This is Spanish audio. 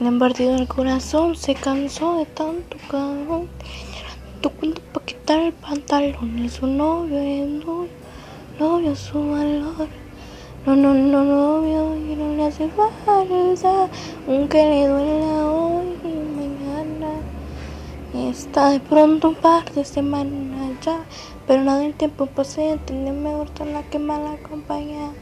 Le han partido el corazón, se cansó de tanto cabrón. Tu cuento para quitar el pantalón y su novio es novio, novio su valor. No, no, no, novio, y no le hace falta, aunque le duela hoy y mañana. Está de pronto un par de semanas ya, pero nada del tiempo pasa y entiende mejor la que mala acompañada.